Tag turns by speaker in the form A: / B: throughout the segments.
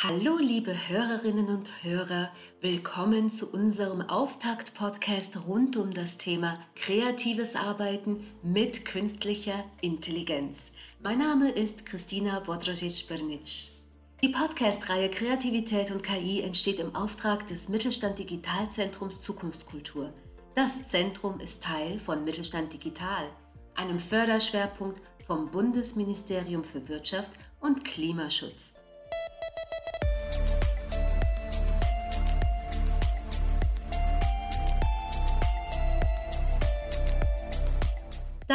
A: Hallo liebe Hörerinnen und Hörer, willkommen zu unserem Auftakt-Podcast rund um das Thema kreatives Arbeiten mit künstlicher Intelligenz. Mein Name ist Christina Bodrojic-Bernic. Die Podcast-Reihe Kreativität und KI entsteht im Auftrag des Mittelstand Digitalzentrums Zukunftskultur. Das Zentrum ist Teil von Mittelstand Digital, einem Förderschwerpunkt vom Bundesministerium für Wirtschaft und Klimaschutz.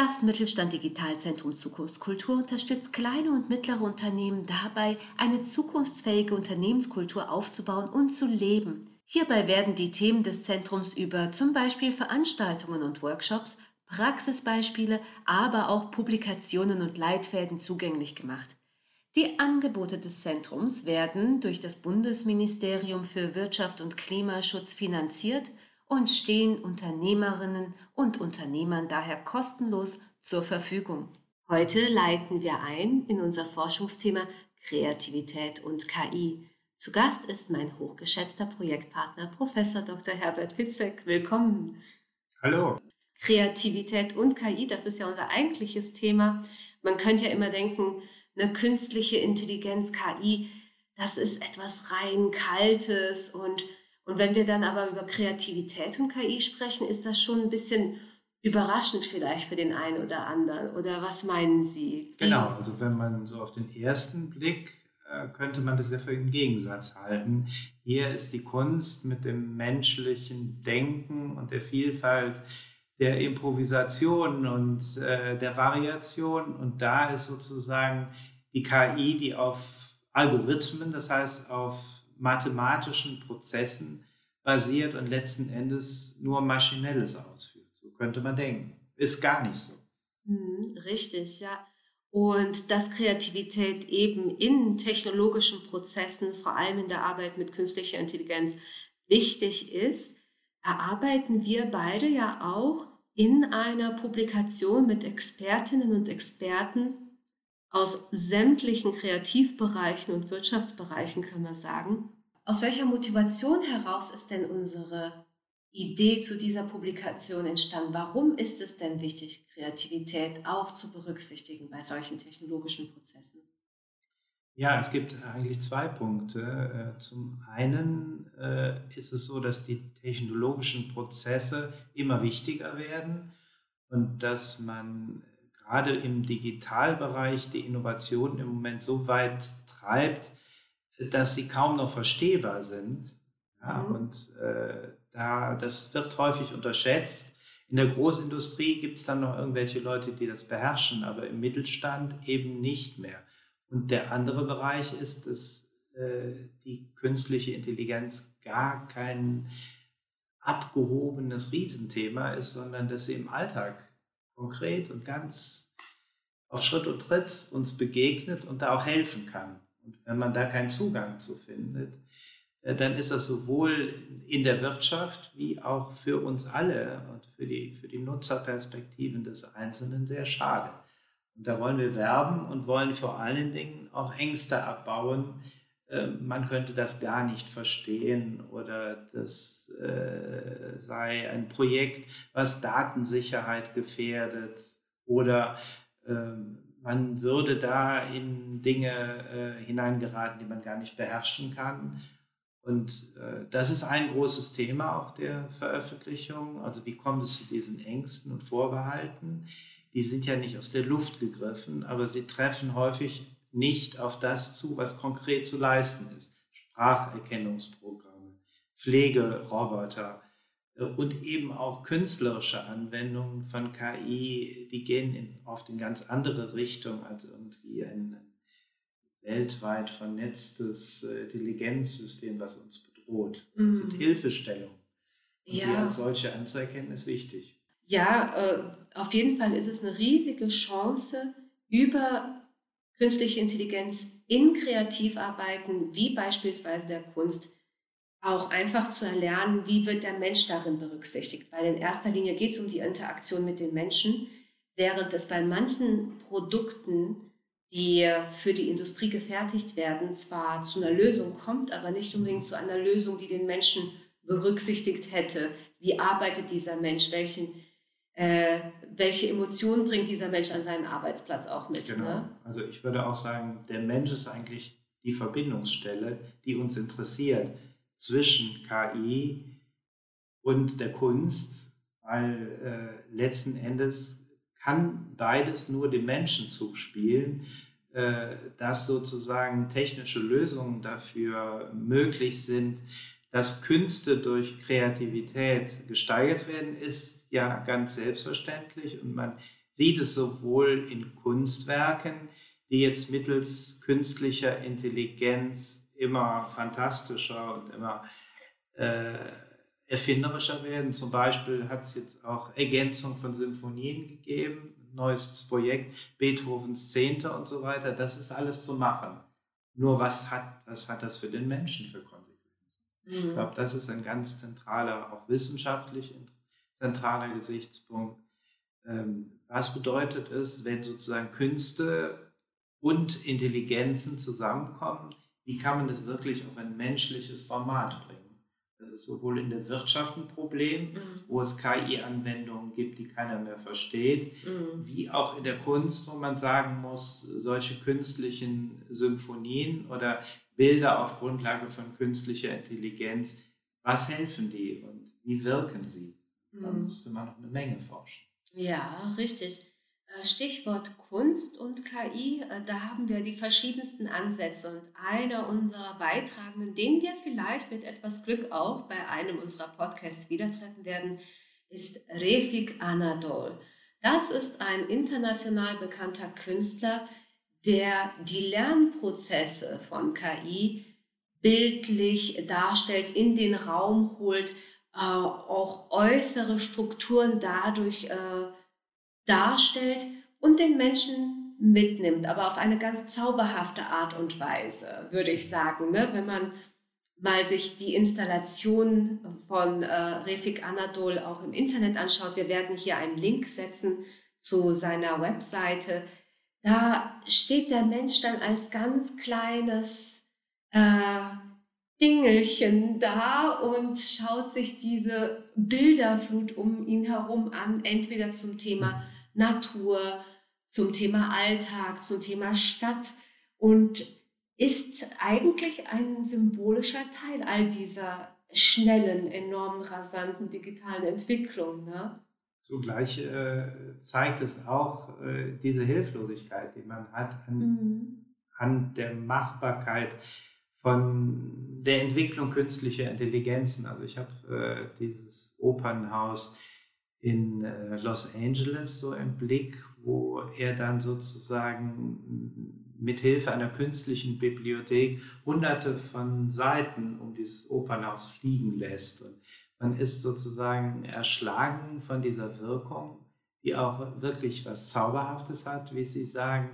A: Das Mittelstand Digitalzentrum Zukunftskultur unterstützt kleine und mittlere Unternehmen dabei, eine zukunftsfähige Unternehmenskultur aufzubauen und zu leben. Hierbei werden die Themen des Zentrums über zum Beispiel Veranstaltungen und Workshops, Praxisbeispiele, aber auch Publikationen und Leitfäden zugänglich gemacht. Die Angebote des Zentrums werden durch das Bundesministerium für Wirtschaft und Klimaschutz finanziert und stehen Unternehmerinnen und Unternehmern daher kostenlos zur Verfügung. Heute leiten wir ein in unser Forschungsthema Kreativität und KI. Zu Gast ist mein hochgeschätzter Projektpartner Professor Dr. Herbert Witzek. Willkommen.
B: Hallo.
A: Kreativität und KI, das ist ja unser eigentliches Thema. Man könnte ja immer denken, eine künstliche Intelligenz, KI, das ist etwas rein Kaltes und und wenn wir dann aber über Kreativität und KI sprechen, ist das schon ein bisschen überraschend vielleicht für den einen oder anderen. Oder was meinen Sie?
B: Genau, also wenn man so auf den ersten Blick äh, könnte man das ja für einen Gegensatz halten. Hier ist die Kunst mit dem menschlichen Denken und der Vielfalt der Improvisation und äh, der Variation. Und da ist sozusagen die KI, die auf Algorithmen, das heißt auf mathematischen Prozessen basiert und letzten Endes nur Maschinelles ausführt. So könnte man denken. Ist gar nicht so.
A: Hm, richtig, ja. Und dass Kreativität eben in technologischen Prozessen, vor allem in der Arbeit mit künstlicher Intelligenz, wichtig ist, erarbeiten wir beide ja auch in einer Publikation mit Expertinnen und Experten aus sämtlichen Kreativbereichen und Wirtschaftsbereichen, können wir sagen. Aus welcher Motivation heraus ist denn unsere Idee zu dieser Publikation entstanden? Warum ist es denn wichtig, Kreativität auch zu berücksichtigen bei solchen technologischen Prozessen?
B: Ja, es gibt eigentlich zwei Punkte. Äh, zum einen äh, ist es so, dass die technologischen Prozesse immer wichtiger werden und dass man gerade im Digitalbereich die Innovation im Moment so weit treibt, dass sie kaum noch verstehbar sind. Ja, mhm. Und äh, da, das wird häufig unterschätzt. In der Großindustrie gibt es dann noch irgendwelche Leute, die das beherrschen, aber im Mittelstand eben nicht mehr. Und der andere Bereich ist, dass äh, die künstliche Intelligenz gar kein abgehobenes Riesenthema ist, sondern dass sie im Alltag konkret und ganz auf Schritt und Tritt uns begegnet und da auch helfen kann. Und wenn man da keinen Zugang zu findet, äh, dann ist das sowohl in der Wirtschaft wie auch für uns alle und für die, für die Nutzerperspektiven des Einzelnen sehr schade. Und da wollen wir werben und wollen vor allen Dingen auch Ängste abbauen. Ähm, man könnte das gar nicht verstehen oder das äh, sei ein Projekt, was Datensicherheit gefährdet oder ähm, man würde da in Dinge äh, hineingeraten, die man gar nicht beherrschen kann. Und äh, das ist ein großes Thema auch der Veröffentlichung. Also wie kommt es zu diesen Ängsten und Vorbehalten? Die sind ja nicht aus der Luft gegriffen, aber sie treffen häufig nicht auf das zu, was konkret zu leisten ist. Spracherkennungsprogramme, Pflegeroboter, und eben auch künstlerische Anwendungen von KI, die gehen in, oft in ganz andere Richtung als irgendwie ein weltweit vernetztes äh, Intelligenzsystem, was uns bedroht. Das sind mhm. Hilfestellungen. Und ja. die als solche anzuerkennen, ist wichtig.
A: ja, äh, auf jeden Fall ist es eine riesige Chance, über künstliche Intelligenz in Kreativarbeiten, wie beispielsweise der Kunst, auch einfach zu erlernen, wie wird der Mensch darin berücksichtigt. Weil in erster Linie geht es um die Interaktion mit den Menschen, während es bei manchen Produkten, die für die Industrie gefertigt werden, zwar zu einer Lösung kommt, aber nicht unbedingt zu einer Lösung, die den Menschen berücksichtigt hätte. Wie arbeitet dieser Mensch? Welchen, äh, welche Emotionen bringt dieser Mensch an seinen Arbeitsplatz auch mit?
B: Genau.
A: Ne?
B: Also ich würde auch sagen, der Mensch ist eigentlich die Verbindungsstelle, die uns interessiert zwischen KI und der Kunst, weil äh, letzten Endes kann beides nur dem Menschen zuspielen, äh, dass sozusagen technische Lösungen dafür möglich sind, dass Künste durch Kreativität gesteigert werden, ist ja ganz selbstverständlich und man sieht es sowohl in Kunstwerken, die jetzt mittels künstlicher Intelligenz immer fantastischer und immer äh, erfinderischer werden. Zum Beispiel hat es jetzt auch Ergänzung von Symphonien gegeben, neues Projekt, Beethovens Zehnte und so weiter. Das ist alles zu machen. Nur was hat, was hat das für den Menschen für Konsequenzen? Mhm. Ich glaube, das ist ein ganz zentraler, auch wissenschaftlich zentraler Gesichtspunkt. Ähm, was bedeutet es, wenn sozusagen Künste und Intelligenzen zusammenkommen? wie kann man das wirklich auf ein menschliches Format bringen? Das ist sowohl in der Wirtschaft ein Problem, mhm. wo es KI-Anwendungen gibt, die keiner mehr versteht, mhm. wie auch in der Kunst, wo man sagen muss, solche künstlichen Symphonien oder Bilder auf Grundlage von künstlicher Intelligenz, was helfen die und wie wirken sie? Mhm. Da müsste man noch eine Menge forschen.
A: Ja, richtig. Äh, Stichwort Kunst und KI, äh, da haben wir die verschiedensten Ansätze und einer unserer Beitragenden, den wir vielleicht mit etwas Glück auch bei einem unserer Podcasts wieder treffen werden, ist Refik Anadol. Das ist ein international bekannter Künstler, der die Lernprozesse von KI bildlich darstellt, in den Raum holt, äh, auch äußere Strukturen dadurch äh, darstellt und den Menschen mitnimmt, aber auf eine ganz zauberhafte Art und Weise, würde ich sagen. Ne? Wenn man mal sich die Installation von äh, Refik Anadol auch im Internet anschaut, wir werden hier einen Link setzen zu seiner Webseite, da steht der Mensch dann als ganz kleines äh, Dingelchen da und schaut sich diese Bilderflut um ihn herum an, entweder zum Thema Natur, zum Thema Alltag, zum Thema Stadt und ist eigentlich ein symbolischer Teil all dieser schnellen, enormen, rasanten digitalen Entwicklung. Ne?
B: Zugleich äh, zeigt es auch äh, diese Hilflosigkeit, die man hat an, mhm. an der Machbarkeit von der Entwicklung künstlicher Intelligenzen. Also ich habe äh, dieses Opernhaus in äh, Los Angeles so im Blick, wo er dann sozusagen mit Hilfe einer künstlichen Bibliothek hunderte von Seiten um dieses Opernhaus fliegen lässt. Und man ist sozusagen erschlagen von dieser Wirkung, die auch wirklich was Zauberhaftes hat, wie Sie sagen.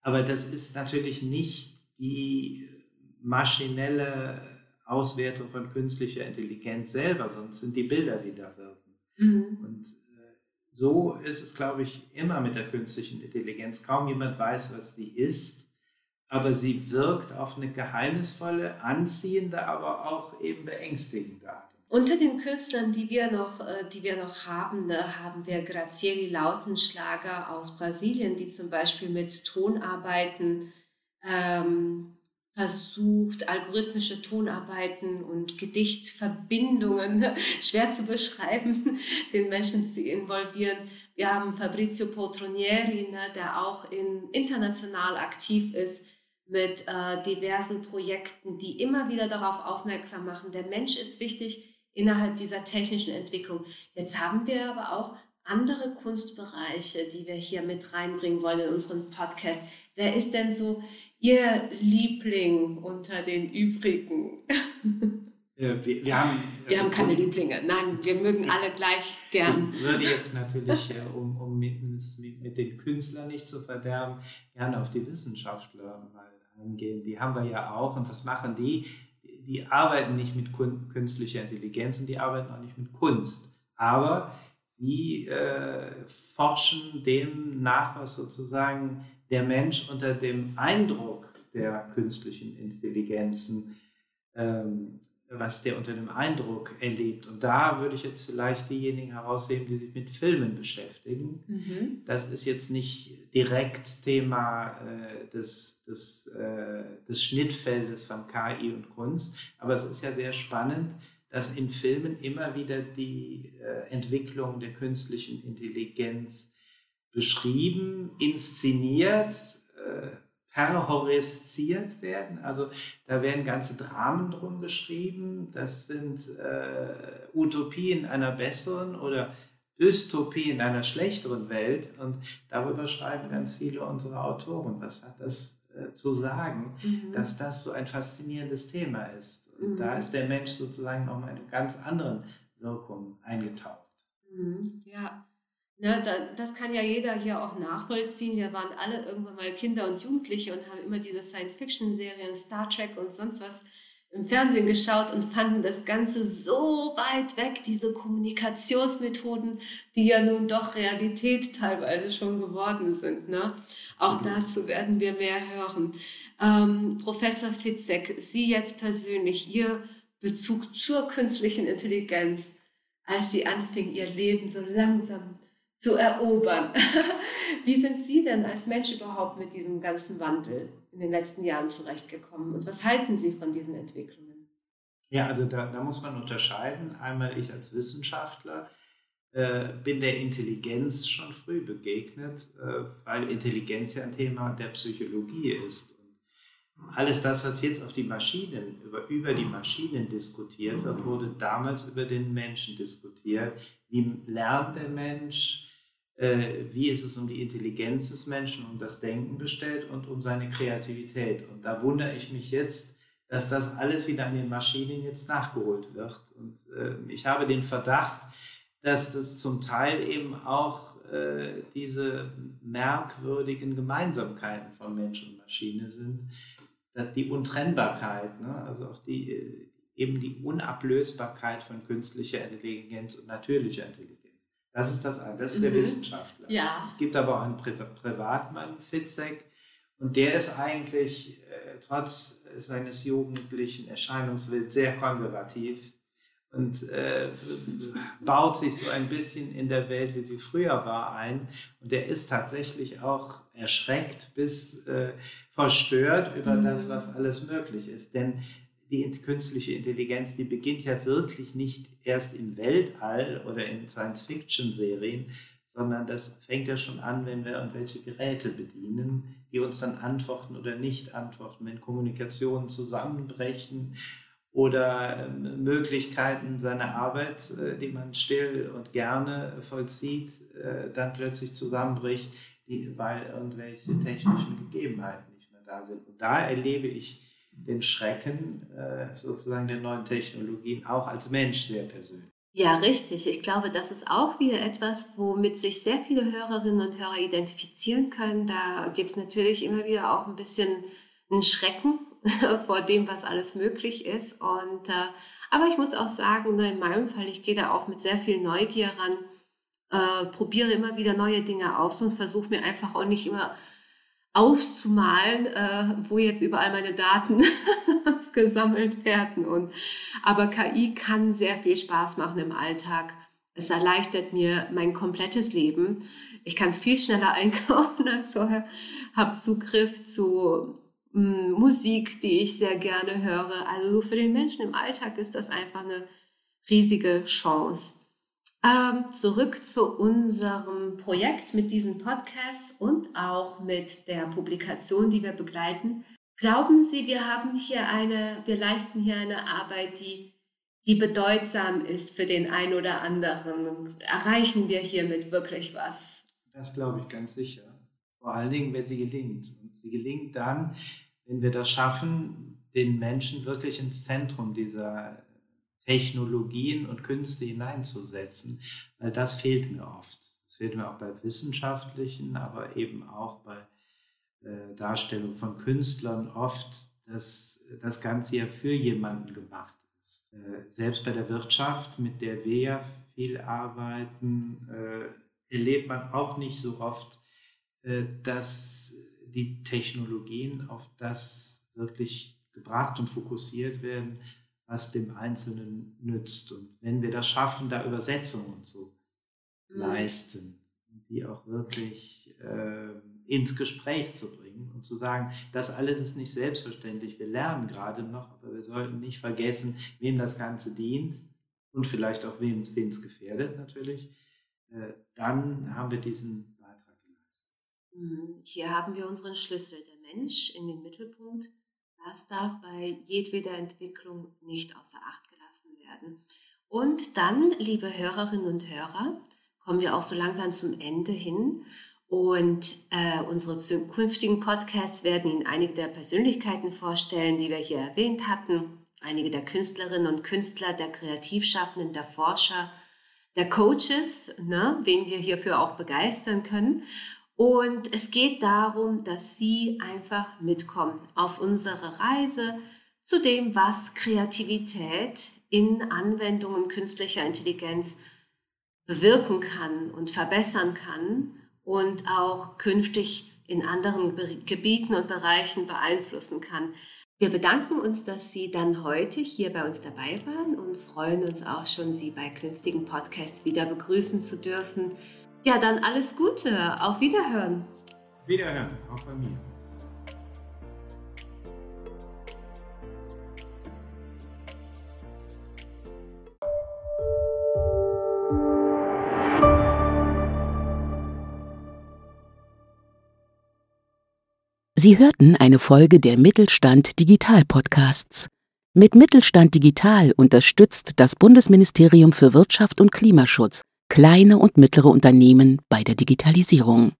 B: Aber das ist natürlich nicht die maschinelle Auswertung von künstlicher Intelligenz selber, sonst sind die Bilder, die da wirken. Mhm. Und äh, so ist es, glaube ich, immer mit der künstlichen Intelligenz. Kaum jemand weiß, was sie ist, aber sie wirkt auf eine geheimnisvolle, anziehende, aber auch eben beängstigende Art.
A: Unter den Künstlern, die wir noch, äh, die wir noch haben, ne, haben wir Grazieli Lautenschlager aus Brasilien, die zum Beispiel mit Tonarbeiten ähm, versucht, algorithmische Tonarbeiten und Gedichtverbindungen schwer zu beschreiben, den Menschen zu involvieren. Wir haben Fabrizio Poltronieri, ne, der auch in, international aktiv ist mit äh, diversen Projekten, die immer wieder darauf aufmerksam machen, der Mensch ist wichtig innerhalb dieser technischen Entwicklung. Jetzt haben wir aber auch andere Kunstbereiche, die wir hier mit reinbringen wollen in unseren Podcast. Wer ist denn so Ihr Liebling unter den übrigen?
B: wir, wir, haben,
A: wir also, haben keine Lieblinge. Nein, wir mögen alle gleich gern.
B: Ich würde jetzt natürlich, äh, um, um mit, mit, den Künstlern nicht zu verderben, gerne auf die Wissenschaftler mal eingehen. Die haben wir ja auch. Und was machen die? Die arbeiten nicht mit künstlicher Intelligenz und die arbeiten auch nicht mit Kunst. Aber sie äh, forschen dem nach, was sozusagen der Mensch unter dem Eindruck der künstlichen Intelligenzen ähm, was der unter dem Eindruck erlebt. Und da würde ich jetzt vielleicht diejenigen herausheben, die sich mit Filmen beschäftigen. Mhm. Das ist jetzt nicht direkt Thema äh, des, des, äh, des Schnittfeldes von KI und Kunst, aber es ist ja sehr spannend, dass in Filmen immer wieder die äh, Entwicklung der künstlichen Intelligenz beschrieben, inszeniert, äh, perhoristiert werden. Also da werden ganze Dramen drum geschrieben. Das sind äh, Utopien einer besseren oder Dystopien einer schlechteren Welt. Und darüber schreiben ganz viele unserer Autoren. Was hat das äh, zu sagen, mhm. dass das so ein faszinierendes Thema ist? Und mhm. da ist der Mensch sozusagen noch mal eine ganz andere Wirkung eingetaucht.
A: Mhm. Ja. Ne, da, das kann ja jeder hier auch nachvollziehen. Wir waren alle irgendwann mal Kinder und Jugendliche und haben immer diese Science-Fiction-Serien, Star Trek und sonst was im Fernsehen geschaut und fanden das Ganze so weit weg, diese Kommunikationsmethoden, die ja nun doch Realität teilweise schon geworden sind. Ne? Auch mhm. dazu werden wir mehr hören. Ähm, Professor Fitzek, Sie jetzt persönlich, Ihr Bezug zur künstlichen Intelligenz, als Sie anfingen, Ihr Leben so langsam zu erobern. Wie sind Sie denn als Mensch überhaupt mit diesem ganzen Wandel in den letzten Jahren zurechtgekommen und was halten Sie von diesen Entwicklungen?
B: Ja, also da, da muss man unterscheiden. Einmal ich als Wissenschaftler äh, bin der Intelligenz schon früh begegnet, äh, weil Intelligenz ja ein Thema der Psychologie ist. Und alles das, was jetzt auf die Maschinen, über, über die Maschinen diskutiert wird, wurde damals über den Menschen diskutiert. Wie lernt der Mensch? Äh, wie ist es um die Intelligenz des Menschen, um das Denken bestellt und um seine Kreativität. Und da wundere ich mich jetzt, dass das alles wieder an den Maschinen jetzt nachgeholt wird. Und äh, ich habe den Verdacht, dass das zum Teil eben auch äh, diese merkwürdigen Gemeinsamkeiten von Mensch und Maschine sind. Die Untrennbarkeit, ne? also auch die, äh, eben die Unablösbarkeit von künstlicher Intelligenz und natürlicher Intelligenz. Das ist das eine, das ist mhm. der Wissenschaftler.
A: Ja.
B: Es gibt aber auch einen Pri Privatmann, Fitzek, und der ist eigentlich äh, trotz seines jugendlichen Erscheinungsbilds sehr konservativ und äh, baut sich so ein bisschen in der Welt, wie sie früher war, ein. Und der ist tatsächlich auch erschreckt bis äh, verstört über mhm. das, was alles möglich ist. Denn die künstliche Intelligenz, die beginnt ja wirklich nicht erst im Weltall oder in Science-Fiction-Serien, sondern das fängt ja schon an, wenn wir irgendwelche Geräte bedienen, die uns dann antworten oder nicht antworten, wenn Kommunikationen zusammenbrechen oder ähm, Möglichkeiten seiner Arbeit, äh, die man still und gerne vollzieht, äh, dann plötzlich zusammenbricht, weil irgendwelche technischen Gegebenheiten nicht mehr da sind. Und da erlebe ich den Schrecken äh, sozusagen der neuen Technologien auch als Mensch sehr persönlich.
A: Ja, richtig. Ich glaube, das ist auch wieder etwas, womit sich sehr viele Hörerinnen und Hörer identifizieren können. Da gibt es natürlich immer wieder auch ein bisschen einen Schrecken vor dem, was alles möglich ist. Und, äh, aber ich muss auch sagen, ne, in meinem Fall, ich gehe da auch mit sehr viel Neugier ran, äh, probiere immer wieder neue Dinge aus und versuche mir einfach auch nicht immer auszumalen, äh, wo jetzt überall meine Daten gesammelt werden. Und, aber KI kann sehr viel Spaß machen im Alltag. Es erleichtert mir mein komplettes Leben. Ich kann viel schneller einkaufen als vorher, habe Zugriff zu mh, mm, Musik, die ich sehr gerne höre. Also für den Menschen im Alltag ist das einfach eine riesige Chance. Ähm, zurück zu unserem Projekt mit diesen Podcasts und auch mit der Publikation, die wir begleiten. Glauben Sie, wir haben hier eine, wir leisten hier eine Arbeit, die, die bedeutsam ist für den einen oder anderen? Erreichen wir hiermit wirklich was?
B: Das glaube ich ganz sicher. Vor allen Dingen, wenn sie gelingt. Und sie gelingt dann, wenn wir das schaffen, den Menschen wirklich ins Zentrum dieser Technologien und Künste hineinzusetzen, weil das fehlt mir oft. Das fehlt mir auch bei wissenschaftlichen, aber eben auch bei äh, Darstellung von Künstlern oft, dass das Ganze ja für jemanden gemacht ist. Äh, selbst bei der Wirtschaft, mit der wir ja viel arbeiten, äh, erlebt man auch nicht so oft, dass die Technologien auf das wirklich gebracht und fokussiert werden, was dem Einzelnen nützt. Und wenn wir das schaffen, da Übersetzungen zu mhm. leisten, die auch wirklich äh, ins Gespräch zu bringen und zu sagen, das alles ist nicht selbstverständlich, wir lernen gerade noch, aber wir sollten nicht vergessen, wem das Ganze dient und vielleicht auch wem es gefährdet natürlich, äh, dann haben wir diesen Beitrag geleistet.
A: Mhm. Hier haben wir unseren Schlüssel, der Mensch in den Mittelpunkt das darf bei jedweder Entwicklung nicht außer Acht gelassen werden. Und dann, liebe Hörerinnen und Hörer, kommen wir auch so langsam zum Ende hin. Und äh, unsere zukünftigen Podcasts werden Ihnen einige der Persönlichkeiten vorstellen, die wir hier erwähnt hatten. Einige der Künstlerinnen und Künstler, der Kreativschaffenden, der Forscher, der Coaches, ne, wen wir hierfür auch begeistern können. Und es geht darum, dass Sie einfach mitkommen auf unsere Reise zu dem, was Kreativität in Anwendungen künstlicher Intelligenz bewirken kann und verbessern kann und auch künftig in anderen Gebieten und Bereichen beeinflussen kann. Wir bedanken uns, dass Sie dann heute hier bei uns dabei waren und freuen uns auch schon, Sie bei künftigen Podcasts wieder begrüßen zu dürfen. Ja, dann alles Gute. Auf Wiederhören.
B: Wiederhören, auch von mir.
C: Sie hörten eine Folge der Mittelstand Digital Podcasts. Mit Mittelstand Digital unterstützt das Bundesministerium für Wirtschaft und Klimaschutz kleine und mittlere Unternehmen bei der Digitalisierung.